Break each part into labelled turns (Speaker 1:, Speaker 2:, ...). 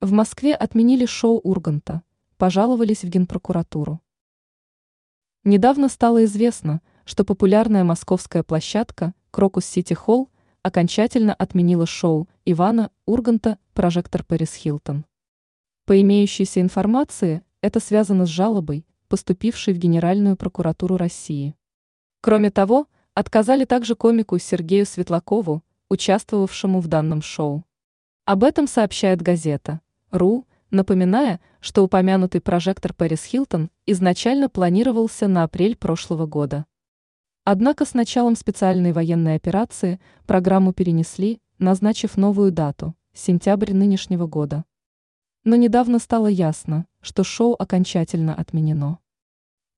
Speaker 1: В Москве отменили шоу Урганта, пожаловались в Генпрокуратуру. Недавно стало известно, что популярная московская площадка Крокус Сити Холл окончательно отменила шоу Ивана Урганта «Прожектор Пэрис Хилтон». По имеющейся информации, это связано с жалобой, поступившей в Генеральную прокуратуру России. Кроме того, отказали также комику Сергею Светлакову, участвовавшему в данном шоу. Об этом сообщает газета «Ру», напоминая, что упомянутый прожектор Пэрис Хилтон изначально планировался на апрель прошлого года. Однако с началом специальной военной операции программу перенесли, назначив новую дату – сентябрь нынешнего года. Но недавно стало ясно, что шоу окончательно отменено.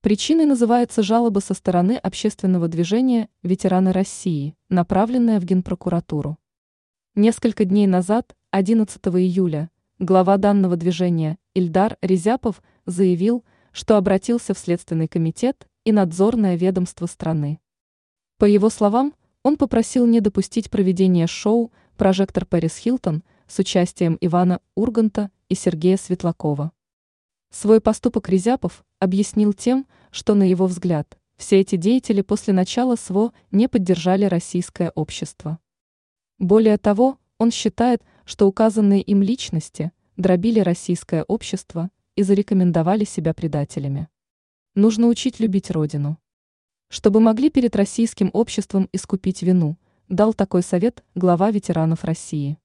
Speaker 1: Причиной называется жалоба со стороны общественного движения «Ветераны России», направленная в Генпрокуратуру. Несколько дней назад, 11 июля, Глава данного движения Ильдар Резяпов заявил, что обратился в Следственный комитет и надзорное ведомство страны. По его словам, он попросил не допустить проведения шоу «Прожектор Пэрис Хилтон» с участием Ивана Урганта и Сергея Светлакова. Свой поступок Резяпов объяснил тем, что, на его взгляд, все эти деятели после начала СВО не поддержали российское общество. Более того, он считает, что указанные им личности дробили российское общество и зарекомендовали себя предателями. Нужно учить любить Родину. Чтобы могли перед российским обществом искупить вину, дал такой совет глава ветеранов России.